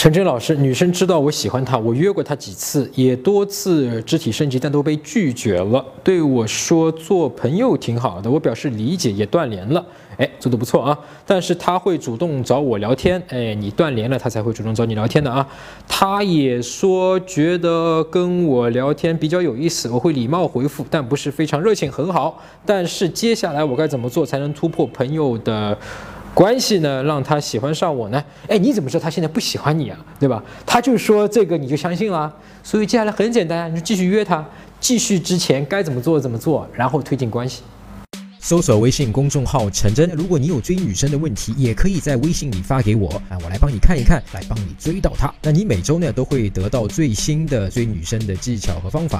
陈真老师，女生知道我喜欢她，我约过她几次，也多次肢体升级，但都被拒绝了。对我说做朋友挺好的，我表示理解，也断联了。哎，做的不错啊。但是她会主动找我聊天，哎，你断联了，她才会主动找你聊天的啊。她也说觉得跟我聊天比较有意思，我会礼貌回复，但不是非常热情，很好。但是接下来我该怎么做才能突破朋友的？关系呢，让他喜欢上我呢？哎，你怎么知道他现在不喜欢你啊？对吧？他就说这个你就相信了。所以接下来很简单，你就继续约他，继续之前该怎么做怎么做，然后推进关系。搜索微信公众号陈真，如果你有追女生的问题，也可以在微信里发给我啊，我来帮你看一看，来帮你追到她。那你每周呢都会得到最新的追女生的技巧和方法。